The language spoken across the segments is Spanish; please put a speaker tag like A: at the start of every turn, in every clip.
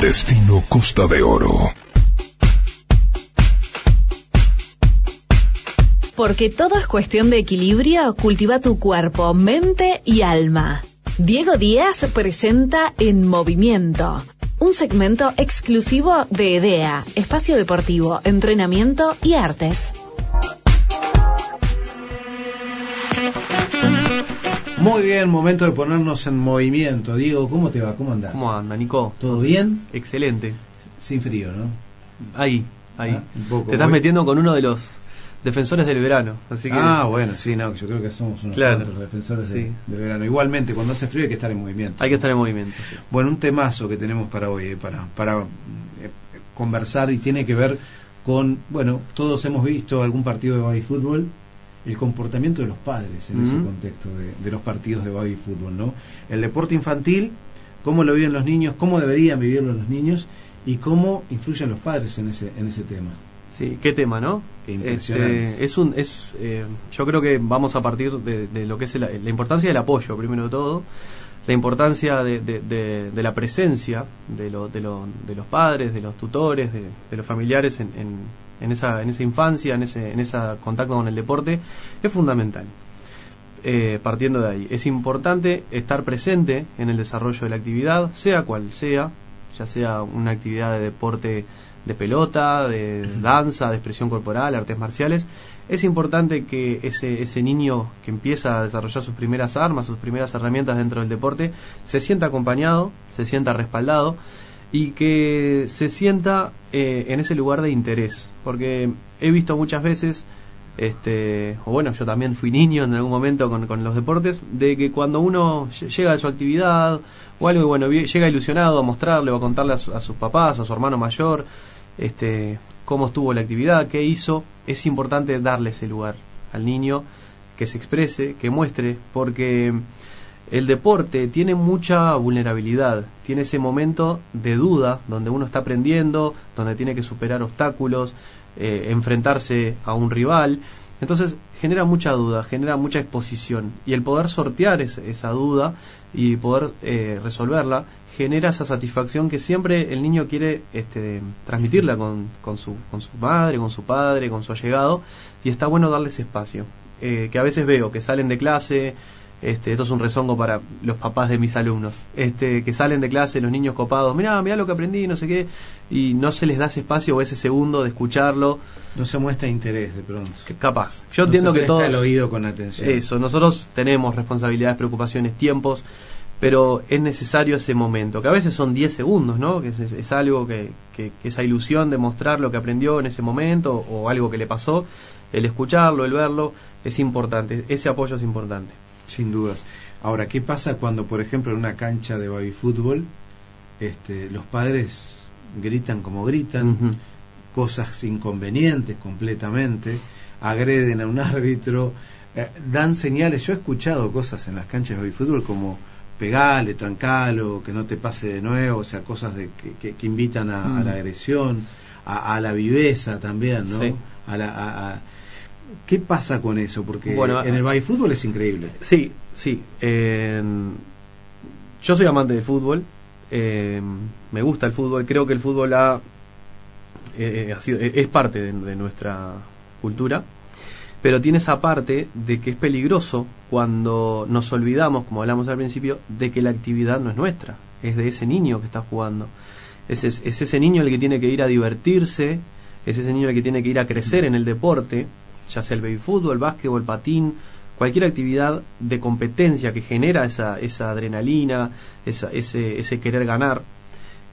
A: Destino Costa de Oro.
B: Porque todo es cuestión de equilibrio, cultiva tu cuerpo, mente y alma. Diego Díaz presenta En Movimiento, un segmento exclusivo de EDEA, espacio deportivo, entrenamiento y artes.
C: Muy bien, momento de ponernos en movimiento. Diego, ¿cómo te va? ¿Cómo andás?
D: ¿Cómo anda, Nico?
C: ¿Todo bien?
D: Excelente.
C: Sin frío, ¿no?
D: Ahí, ahí.
C: Ah, un poco.
D: Te estás
C: Voy-
D: metiendo con uno de los defensores del verano, así que
C: Ah, bueno, sí, no, yo creo que somos unos
D: Claro.
C: cuantos los defensores
D: Sí.
C: del verano. Igualmente, cuando hace frío hay que estar en movimiento.
D: hay que estar en movimiento. sí.
C: Bueno, un temazo que tenemos para hoy, eh, para, para eh, conversar y tiene que ver con, bueno, todos hemos visto algún partido de fútbol, el comportamiento de los padres en ese contexto de, de los partidos de baby fútbol, ¿no? El deporte infantil, cómo lo viven los niños, cómo deberían vivirlo los niños y cómo influyen los padres en ese, en ese tema.
D: Sí, qué tema, ¿no?
C: Qué impresionante.
D: Este, es un, es, eh, yo creo que vamos a partir de, de lo que es el- la importancia del apoyo, primero de todo, la importancia de, de- de- de la presencia de, lo- de, lo- de los padres, de los tutores, de, de los familiares en, en- en esa, en esa infancia, en ese, en ese contacto con el deporte, es fundamental. Eh, partiendo de ahí, es importante estar presente en el desarrollo de la actividad, sea cual sea, ya sea una actividad de deporte de pelota, de danza, de expresión corporal, artes marciales, es importante que ese, ese niño que empieza a desarrollar sus primeras armas, sus primeras herramientas dentro del deporte, se sienta acompañado, se sienta respaldado y que se sienta eh, en ese lugar de interés. Porque he visto muchas veces, este, o bueno, yo también fui niño en algún momento con, los deportes, de que cuando uno lle- llega a su actividad o algo, y bueno, llega ilusionado a mostrarle o a contarle a, su- a sus papás, a su hermano mayor, este, cómo estuvo la actividad, qué hizo, es importante darle ese lugar al niño, que se exprese, que muestre, porque el deporte tiene mucha vulnerabilidad, tiene ese momento de duda donde uno está aprendiendo, donde tiene que superar obstáculos, eh, enfrentarse a un rival. Entonces genera mucha duda, genera mucha exposición y el poder sortear es- esa duda y poder eh, resolverla genera esa satisfacción que siempre el niño quiere este, transmitirla con, su, madre, con su padre, con su allegado y está bueno darle ese espacio. Eh, que a veces veo que salen de clase, este, esto es un rezongo para los papás de mis alumnos, este, que salen de clase los niños copados, mirá, mirá lo que aprendí, no sé qué, y no se les da ese espacio o ese segundo de escucharlo,
C: No se muestra interés de pronto.
D: que capaz. Yo
C: No
D: entiendo
C: se
D: que todos...
C: el oído con atención.
D: Eso, nosotros tenemos responsabilidades, preocupaciones, tiempos, pero es necesario ese momento, que a veces son 10 segundos, ¿no? Que es, es- es algo que, que- que esa ilusión de mostrar lo que aprendió en ese momento o algo que le pasó, el escucharlo, el verlo, es importante, ese apoyo es importante.
C: Sin dudas. Ahora, ¿qué pasa cuando, por ejemplo, en una cancha de baby fútbol, este, los padres gritan como gritan, cosas inconvenientes completamente, agreden a un árbitro, eh, dan señales. Yo he escuchado cosas en las canchas de baby fútbol como pegale, trancalo, que no te pase de nuevo, o sea, cosas de, que, que- que invitan a, a la agresión, a, a la viveza también, ¿no?
D: Sí.
C: A la, a- a- ¿Qué pasa con eso? Porque
D: Bueno,
C: en el baby fútbol es increíble.
D: Sí, sí. eh, yo soy amante del fútbol. eh, me gusta el fútbol. Creo que el fútbol ha, eh, ha sido- es parte de, de nuestra cultura. Pero tiene esa parte de que es peligroso cuando nos olvidamos, como hablamos al principio, de que la actividad no es nuestra. Es de ese niño que está jugando. Es, es- es ese niño el que tiene que ir a divertirse. Es ese niño el que tiene que ir a crecer en el deporte ya sea el baby fútbol, el básquetbol, el patín, cualquier actividad de competencia que genera esa, esa adrenalina, esa- ese, querer ganar,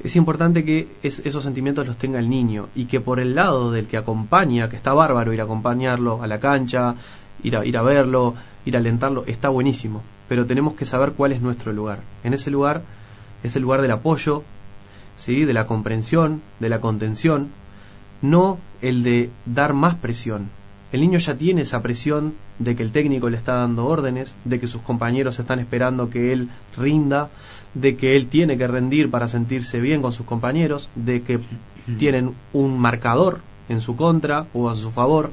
D: es importante que es- esos sentimientos los tenga el niño y que por el lado del que acompaña, que está bárbaro ir a acompañarlo a la cancha, ir a, ir a verlo, ir a alentarlo, está buenísimo, pero tenemos que saber cuál es nuestro lugar. En ese lugar es el lugar del apoyo, ¿sí? de la comprensión, de la contención, no el de dar más presión. El niño ya tiene esa presión de que el técnico le está dando órdenes, de que sus compañeros están esperando que él rinda, de que él tiene que rendir para sentirse bien con sus compañeros, de que tienen un marcador en su contra o a su favor.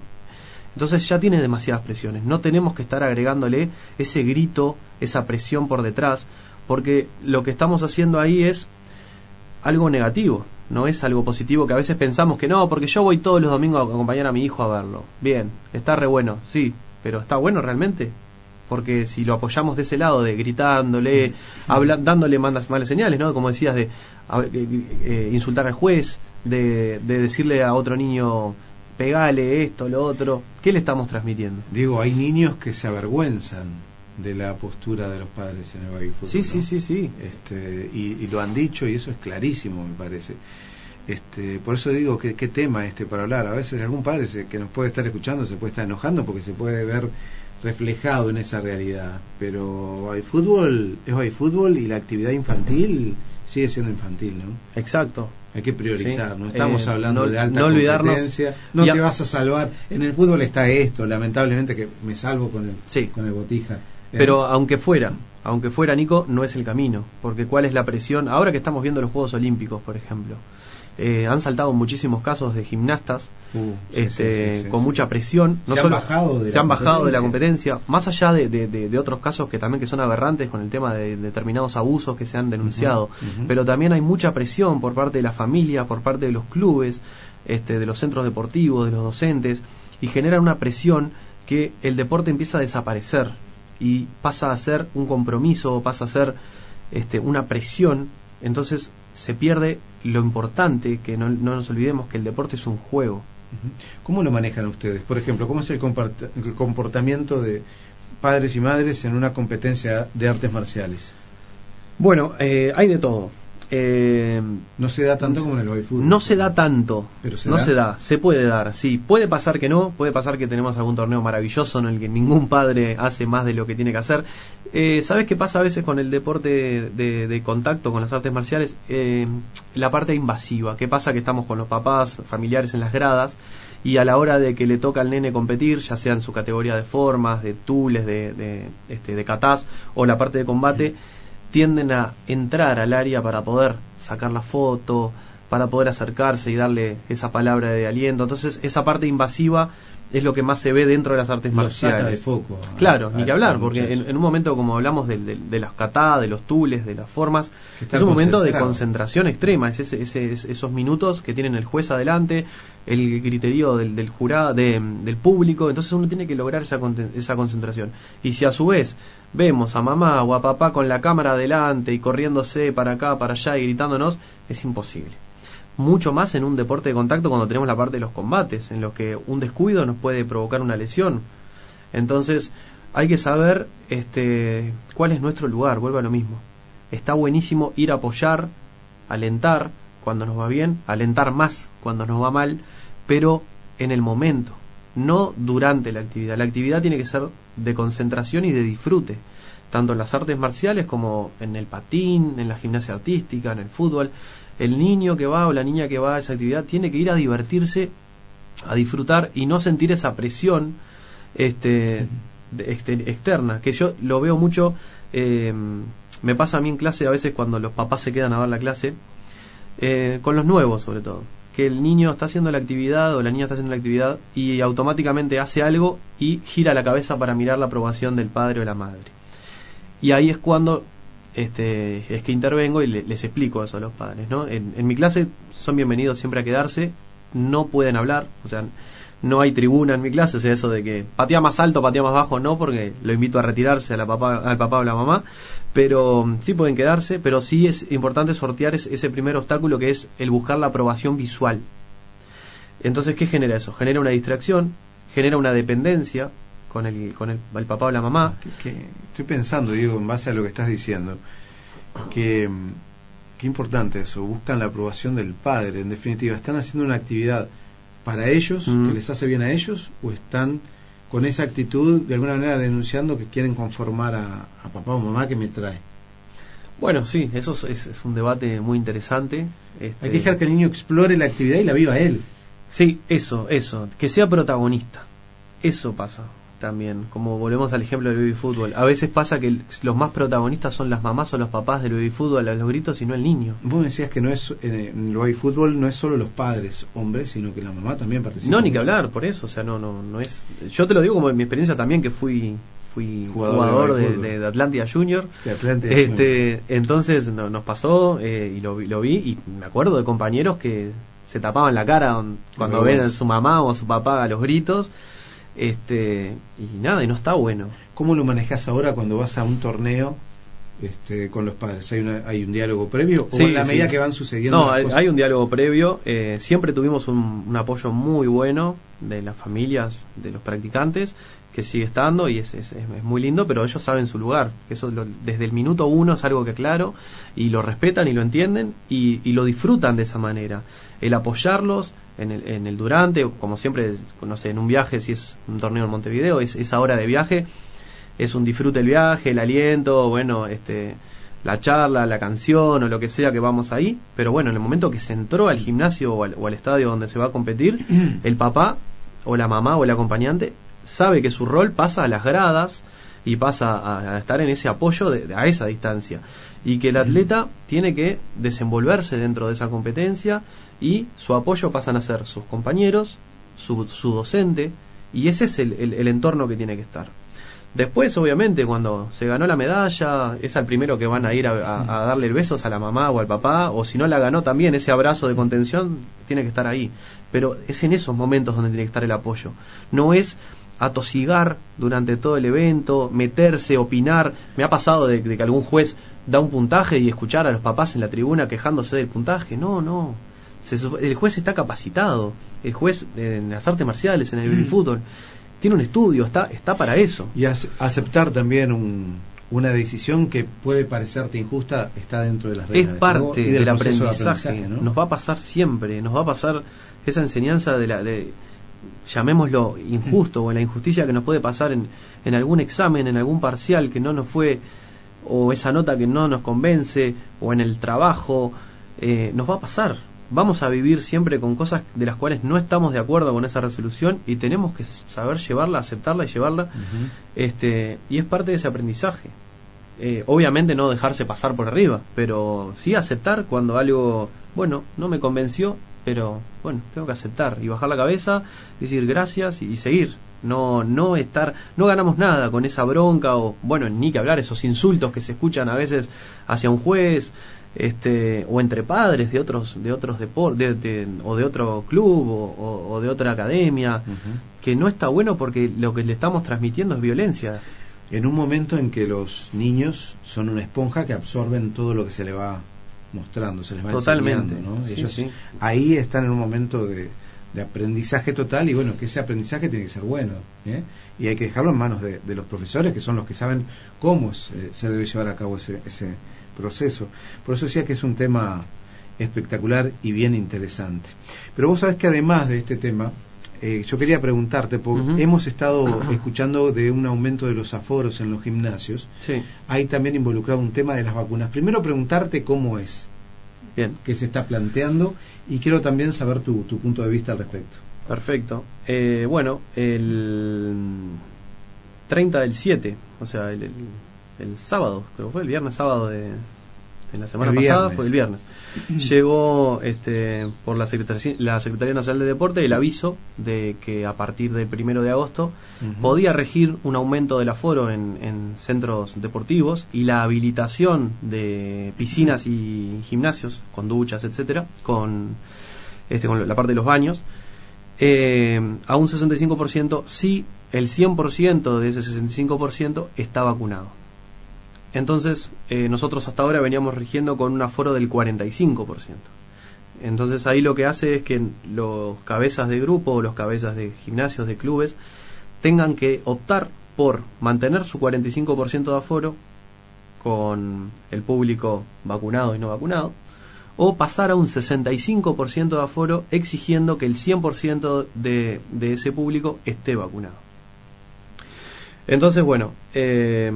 D: Entonces ya tiene demasiadas presiones. No tenemos que estar agregándole ese grito, esa presión por detrás, porque lo que estamos haciendo ahí es algo negativo, no es algo positivo que a veces pensamos que no, porque yo voy todos los domingos a acompañar a mi hijo a verlo. Bien, está re bueno, sí, pero ¿está bueno realmente? Porque si lo apoyamos de ese lado, de gritándole, habla, dándole malas, malas señales, ¿no? Como decías, de eh, eh, insultar al juez, de, de decirle a otro niño, pegale esto, lo otro, ¿qué le estamos transmitiendo?
C: Digo, hay niños que se avergüenzan de la postura de los padres en el baby fútbol.
D: Sí, sí, sí, sí.
C: Este, y, y, lo han dicho y eso es clarísimo, me parece. Este, por eso digo que qué tema este para hablar. A veces algún padre se, que nos puede estar escuchando se puede estar enojando porque se puede ver reflejado en esa realidad. Pero hay fútbol es hay fútbol y la actividad infantil sigue siendo infantil, ¿no?
D: Exacto.
C: Hay que priorizar, no estamos eh, hablando
D: no,
C: de alta
D: no
C: competencia. No te vas a salvar. En el fútbol está esto, lamentablemente que me salvo con el,
D: sí.
C: con el botija.
D: Pero aunque fuera, aunque fuera Nico, no es el camino, porque cuál es la presión. Ahora que estamos viendo los Juegos Olímpicos, por ejemplo, eh, han saltado muchísimos casos de gimnastas
C: uh,
D: este,
C: sí, sí,
D: con mucha presión. No
C: se
D: solo,
C: han bajado, de,
D: se
C: la
D: han bajado de la competencia. más allá de, de, de, otros casos que también que son aberrantes con el tema de determinados abusos que se han denunciado,
C: Uh -huh, uh -huh.
D: pero también hay mucha presión por parte de las familias, por parte de los clubes, este, de los centros deportivos, de los docentes, y generan una presión que el deporte empieza a desaparecer y pasa a ser un compromiso, pasa a ser este, una presión, entonces se pierde lo importante, que no, no, nos olvidemos que el deporte es un juego.
C: ¿Cómo lo manejan ustedes? Por ejemplo, ¿cómo es el, el comportamiento de padres y madres en una competencia de artes marciales?
D: Bueno, eh, hay de todo. Eh,
C: no se da tanto como en el baby fútbol.
D: No se da tanto.
C: Pero se
D: no
C: da.
D: se da. Se puede dar, sí. Puede pasar que no. Puede pasar que tenemos algún torneo maravilloso en el que ningún padre hace más de lo que tiene que hacer. Eh, ¿Sabes qué pasa a veces con el deporte de, de contacto, con las artes marciales? Eh, la parte invasiva. ¿Qué pasa? Que estamos con los papás, familiares en las gradas y a la hora de que le toca al nene competir, ya sea en su categoría de formas, de tules, de, de, este, de catás o la parte de combate, tienden a entrar al área para poder sacar la foto, para poder acercarse y darle esa palabra de aliento. Entonces, esa parte invasiva es lo que más se ve dentro de las artes
C: lo
D: marciales.
C: Saca de foco.
D: Claro, a, ni que hablar, porque en, en, un momento como hablamos de, de, de las catadas, de los tules, de las formas, es un momento de concentración extrema, es ese, ese, es esos minutos que tienen el juez adelante, el criterio del, del jurado, de, del público, entonces uno tiene que lograr esa, esa concentración. Y si a su vez vemos a mamá o a papá con la cámara adelante y corriéndose para acá, para allá y gritándonos, es imposible mucho más en un deporte de contacto cuando tenemos la parte de los combates, en los que un descuido nos puede provocar una lesión. Entonces, hay que saber este, cuál es nuestro lugar, vuelvo a lo mismo. Está buenísimo ir a apoyar, alentar cuando nos va bien, alentar más cuando nos va mal, pero en el momento, no durante la actividad. La actividad tiene que ser de concentración y de disfrute, tanto en las artes marciales como en el patín, en la gimnasia artística, en el fútbol el niño que va o la niña que va a esa actividad tiene que ir a divertirse, a disfrutar y no sentir esa presión este, externa, que yo lo veo mucho, eh, me pasa a mí en clase a veces cuando los papás se quedan a ver la clase, eh, con los nuevos sobre todo, que el niño está haciendo la actividad o la niña está haciendo la actividad y automáticamente hace algo y gira la cabeza para mirar la aprobación del padre o la madre. Y ahí es cuando este, es que intervengo y le, les explico eso a los padres. ¿no? En, mi clase son bienvenidos siempre a quedarse, no pueden hablar, o sea, no hay tribuna en mi clase, o sea, eso de que patea más alto, patea más bajo, no, porque lo invito a retirarse a la papá, al papá o la mamá, pero sí pueden quedarse, pero sí es importante sortear ese primer obstáculo que es el buscar la aprobación visual. Entonces, ¿qué genera eso? Genera una distracción, genera una dependencia, con el, con el, el papá o la mamá.
C: Que, que estoy pensando, digo, en base a lo que estás diciendo, que qué importante eso, buscan la aprobación del padre, en definitiva, ¿están haciendo una actividad para ellos, mm. que les hace bien a ellos, o están con esa actitud de alguna manera denunciando que quieren conformar a, a papá o mamá que me trae?
D: Bueno, sí, eso es, es un debate muy interesante.
C: Este... Hay que dejar que el niño explore la actividad y la viva él.
D: Sí, eso, eso, que sea protagonista. Eso pasa también, como volvemos al ejemplo del baby fútbol. A veces pasa que los más protagonistas son las mamás o los papás del baby fútbol a los gritos y no el niño.
C: Vos decías que no es en el baby fútbol no es solo los padres hombres, sino que la mamá también participa.
D: No, ni que hablar, por eso, o sea, no no no es Yo te lo digo como en mi experiencia también que fui fui
C: Jugador
D: jugador,
C: de
D: de, Atlántida Junior.
C: De Atlántida
D: este, entonces no- nos pasó eh, y lo, vi- lo vi y me acuerdo de compañeros que se tapaban la cara cuando ven a su mamá o a su papá a los gritos. Este, y nada, y no está bueno.
C: ¿Cómo lo manejas ahora cuando vas a un torneo este, con los padres? ¿Hay, una, ¿Hay un diálogo previo? ¿O
D: Sí,
C: en la
D: sí.
C: medida que van sucediendo
D: No, hay, hay un diálogo previo. eh, siempre tuvimos un, un apoyo muy bueno de las familias, de los practicantes, que sigue estando y es, es, es muy lindo, pero ellos saben su lugar. Eso lo- desde el minuto uno es algo que claro y lo respetan y lo entienden y, y lo disfrutan de esa manera. El apoyarlos en el, en el durante, como siempre, no sé, en un viaje, si es un torneo en Montevideo, es esa hora de viaje es un disfrute el viaje, el aliento, bueno, este la charla, la canción o lo que sea que vamos ahí, pero bueno, en el momento que se entró al gimnasio o al, o al estadio donde se va a competir, el papá o la mamá o el acompañante sabe que su rol pasa a las gradas y pasa a, a estar en ese apoyo de, a esa distancia y que el atleta tiene que desenvolverse dentro de esa competencia y su apoyo pasan a ser sus compañeros, su, su docente y ese es el- el- el entorno que tiene que estar. Después, obviamente, cuando se ganó la medalla, es al primero que van a ir a, a- a darle besos a la mamá o al papá, o si no la ganó también, ese abrazo de contención tiene que estar ahí. Pero es en esos momentos donde tiene que estar el apoyo. No es atosigar durante todo el evento, meterse, opinar. Me ha pasado de, de que algún juez da un puntaje y escuchar a los papás en la tribuna quejándose del puntaje. No, no. Se el juez está capacitado. El juez en las artes marciales, en el fútbol, tiene un estudio, está, está para eso.
C: Y ace- aceptar también un- una decisión que puede parecerte injusta está dentro de las
D: Es
C: reglas del juego
D: parte
C: y del,
D: del
C: proceso de
D: aprendizaje.
C: aprendizaje, ¿no?
D: Nos va a pasar siempre, nos va a pasar esa enseñanza de la de llamémoslo injusto o la injusticia que nos puede pasar en, en algún examen, en algún parcial que no nos fue o esa nota que no nos convence o en el trabajo, eh, nos va a pasar. Vamos a vivir siempre con cosas de las cuales no estamos de acuerdo con esa resolución y tenemos que saber llevarla, aceptarla y llevarla. Este, y es parte de ese aprendizaje. Eh, obviamente no dejarse pasar por arriba, pero sí aceptar cuando algo, bueno, no me convenció, pero bueno, tengo que aceptar y bajar la cabeza, decir gracias y, y seguir. No, no estar, no ganamos nada con esa bronca o, bueno, ni que hablar esos insultos que se escuchan a veces hacia un juez, este, o entre padres de otros, de otros deportes, o de otro club o, o- o de otra academia, que no está bueno porque lo que le estamos transmitiendo es violencia.
C: En un momento en que los niños son una esponja que absorben todo lo que se le va mostrando, se les va
D: Totalmente.
C: enseñando, ¿no?
D: Sí,
C: Ellos
D: sí.
C: ahí están en un momento de, de aprendizaje total y bueno, que ese aprendizaje tiene que ser bueno ¿eh? y hay que dejarlo en manos de, de los profesores que son los que saben cómo se, se debe llevar a cabo ese, ese proceso. Por eso decía que es un tema espectacular y bien interesante. Pero vos sabés que además de este tema, eh, yo quería preguntarte, porque hemos estado escuchando de un aumento de los aforos en los gimnasios,
D: Sí,
C: hay también involucrado un tema de las vacunas. Primero preguntarte cómo es,
D: bien,
C: qué se está planteando y quiero también saber tu, tu punto de vista al respecto.
D: perfecto. Eh, bueno, el 30 del 7, o sea, el, el- el sábado, creo que fue el viernes sábado de, de la semana pasada, fue el viernes. Llegó este, por la Secretaría, la Secretaría Nacional de Deporte el aviso de que a partir del primero de agosto podía regir un aumento del aforo en, en centros deportivos y la habilitación de piscinas y gimnasios con duchas, etcétera, con este con la parte de los baños eh, a un 65% si el 100% de ese 65% está vacunado. Entonces, eh, nosotros hasta ahora veníamos rigiendo con un aforo del 45%. Entonces ahí lo que hace es que los cabezas de grupo los cabezas de gimnasios, de clubes, tengan que optar por mantener su 45% de aforo con el público vacunado y no vacunado, o pasar a un 65% de aforo exigiendo que el 100% de, de ese público esté vacunado. Entonces, bueno, eh,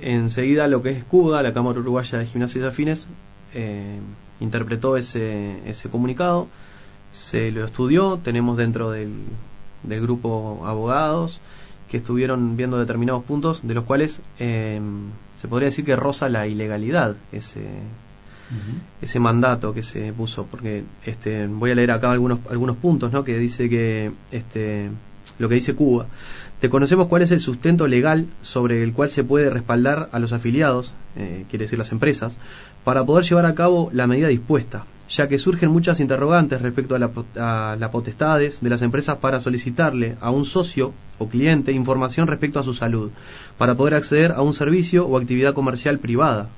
D: enseguida lo que es CUDA, la Cámara Uruguaya de Gimnasios y Afines, eh, interpretó ese, ese comunicado, se lo estudió, tenemos dentro del, del grupo abogados que estuvieron viendo determinados puntos, de los cuales eh, se podría decir que roza la ilegalidad ese, ese mandato que se puso porque este voy a leer acá algunos algunos puntos ¿no? que dice que este lo que dice Cuba. Desconocemos cuál es el sustento legal sobre el cual se puede respaldar a los afiliados, eh, quiere decir las empresas, para poder llevar a cabo la medida dispuesta, ya que surgen muchas interrogantes respecto a, las potestades de las empresas para solicitarle a un socio o cliente información respecto a su salud, para poder acceder a un servicio o actividad comercial privada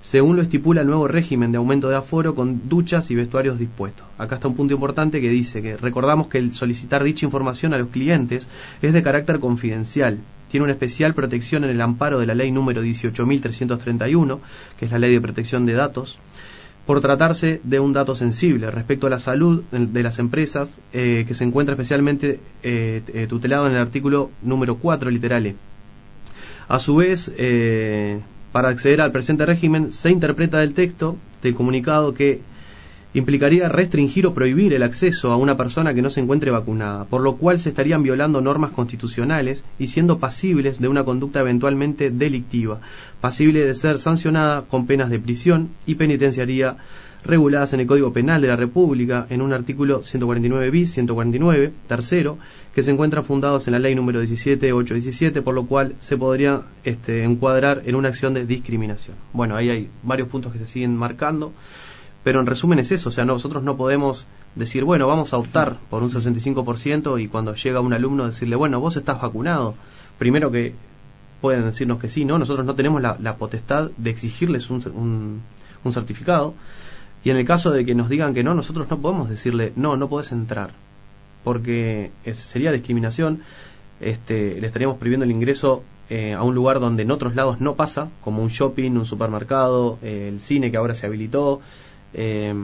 D: según lo estipula el nuevo régimen de aumento de aforo con duchas y vestuarios dispuestos. Acá está un punto importante que dice que recordamos que el solicitar dicha información a los clientes es de carácter confidencial. Tiene una especial protección en el amparo de la ley número 18.331, que es la ley de protección de datos, por tratarse de un dato sensible respecto a la salud de las empresas, eh, que se encuentra especialmente eh, eh, tutelado en el artículo número 4, literal E. A su vez, para acceder al presente régimen se interpreta del texto del comunicado que implicaría restringir o prohibir el acceso a una persona que no se encuentre vacunada, por lo cual se estarían violando normas constitucionales y siendo pasibles de una conducta eventualmente delictiva, pasible de ser sancionada con penas de prisión y penitenciaría reguladas en el Código Penal de la República en un artículo 149 bis, 149, tercero, que se encuentran fundados en la ley número 17817, por lo cual se podría este, encuadrar en una acción de discriminación. Bueno, ahí hay varios puntos que se siguen marcando, pero en resumen es eso, o sea, nosotros no podemos decir, bueno, vamos a optar por un 65% y cuando llega un alumno decirle, bueno, vos estás vacunado, primero que pueden decirnos que sí, ¿no? Nosotros no tenemos la, potestad de exigirles un, un certificado, y en el caso de que nos digan que no, nosotros no podemos decirle, no, no puedes entrar, porque sería discriminación, este, le estaríamos prohibiendo el ingreso eh, a un lugar donde en otros lados no pasa, como un shopping, un supermercado, eh, el cine que ahora se habilitó. Eh,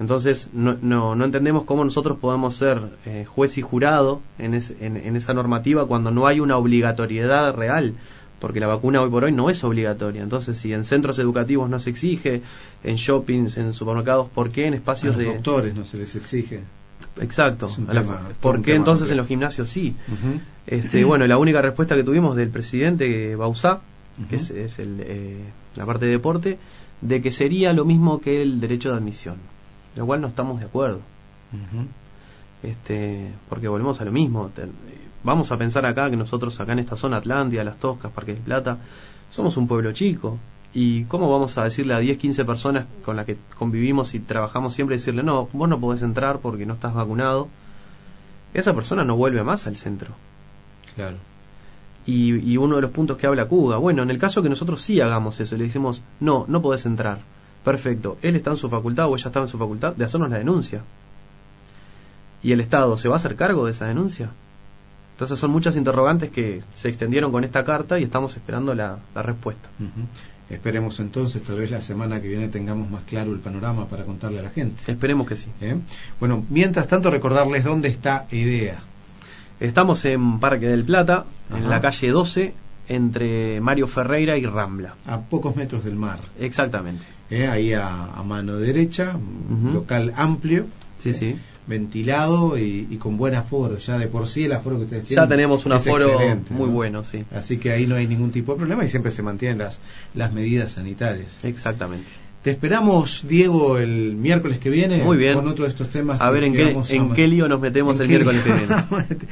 D: entonces no, no, no, entendemos cómo nosotros podemos ser juez y jurado en, en, esa normativa cuando no hay una obligatoriedad real porque la vacuna hoy por hoy no es obligatoria. Entonces, si en centros educativos no se exige, en shoppings, en supermercados, ¿por qué en espacios
C: a
D: los
C: de doctores no se les exige?
D: Exacto. ¿Por qué entonces en los gimnasios sí? este, bueno, la única respuesta que tuvimos del presidente Bausá, que es, el, eh, la parte de deporte, de que sería lo mismo que el derecho de admisión, lo cual no estamos de acuerdo. este, porque volvemos a lo mismo vamos a pensar acá que nosotros acá en esta zona Atlántida, Las Toscas, Parque de Plata, somos un pueblo chico. ¿Y cómo vamos a decirle a 10, 15 personas con las que convivimos y trabajamos siempre, decirle, no, vos no podés entrar porque no estás vacunado? Esa persona no vuelve más al centro.
C: Claro.
D: Y, y uno de los puntos que habla Cuba, bueno, en el caso que nosotros sí hagamos eso, le decimos, no, no podés entrar. Perfecto, él está en su facultad o ella está en su facultad de hacernos la denuncia. ¿Y el Estado se va a hacer cargo de esa denuncia? Entonces son muchas interrogantes que se extendieron con esta carta y estamos esperando la, respuesta.
C: Esperemos entonces, tal vez la semana que viene tengamos más claro el panorama para contarle a la gente.
D: Esperemos que sí.
C: ¿Eh? Bueno, mientras tanto recordarles dónde está IDEA.
D: Estamos en Parque del Plata, en la calle 12, entre Mario Ferreira y Rambla.
C: A pocos metros del mar.
D: Exactamente.
C: ¿Eh? Ahí a, mano derecha, un local amplio.
D: Sí, sí
C: ventilado y, con buen aforo. Ya de por sí el aforo que ustedes tienen.
D: Ya tenemos un aforo muy bueno, sí.
C: Así que ahí no hay ningún tipo de problema y siempre se mantienen las, las medidas sanitarias.
D: Exactamente.
C: Te esperamos, Diego, el miércoles que viene
D: Muy bien.
C: con otro de estos temas.
D: A ver en, qué, en qué lío nos metemos el miércoles que viene.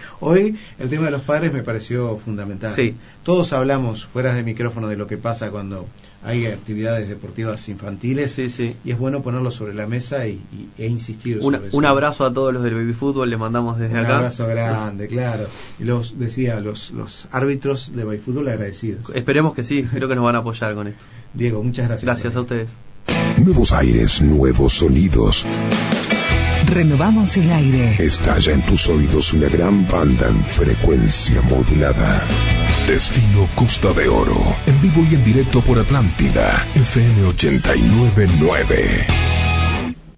C: Hoy el tema de los padres me pareció fundamental.
D: Sí.
C: Todos hablamos fuera de micrófono de lo que pasa cuando hay actividades deportivas infantiles.
D: Sí, sí.
C: Y es bueno ponerlo sobre la mesa y, e insistir sobre
D: eso. Un abrazo a todos los del baby fútbol, le mandamos desde acá.
C: Un abrazo grande, claro. Y los decía, los, los árbitros de baby fútbol agradecidos.
D: Esperemos que sí, creo que nos van a apoyar con esto.
C: Diego, muchas gracias.
D: Gracias a ustedes.
A: Nuevos aires, nuevos sonidos.
B: Renovamos el aire.
A: Estalla en tus oídos una gran banda en frecuencia modulada. Destino Costa de Oro. En vivo y en directo por Atlántida. FM 899.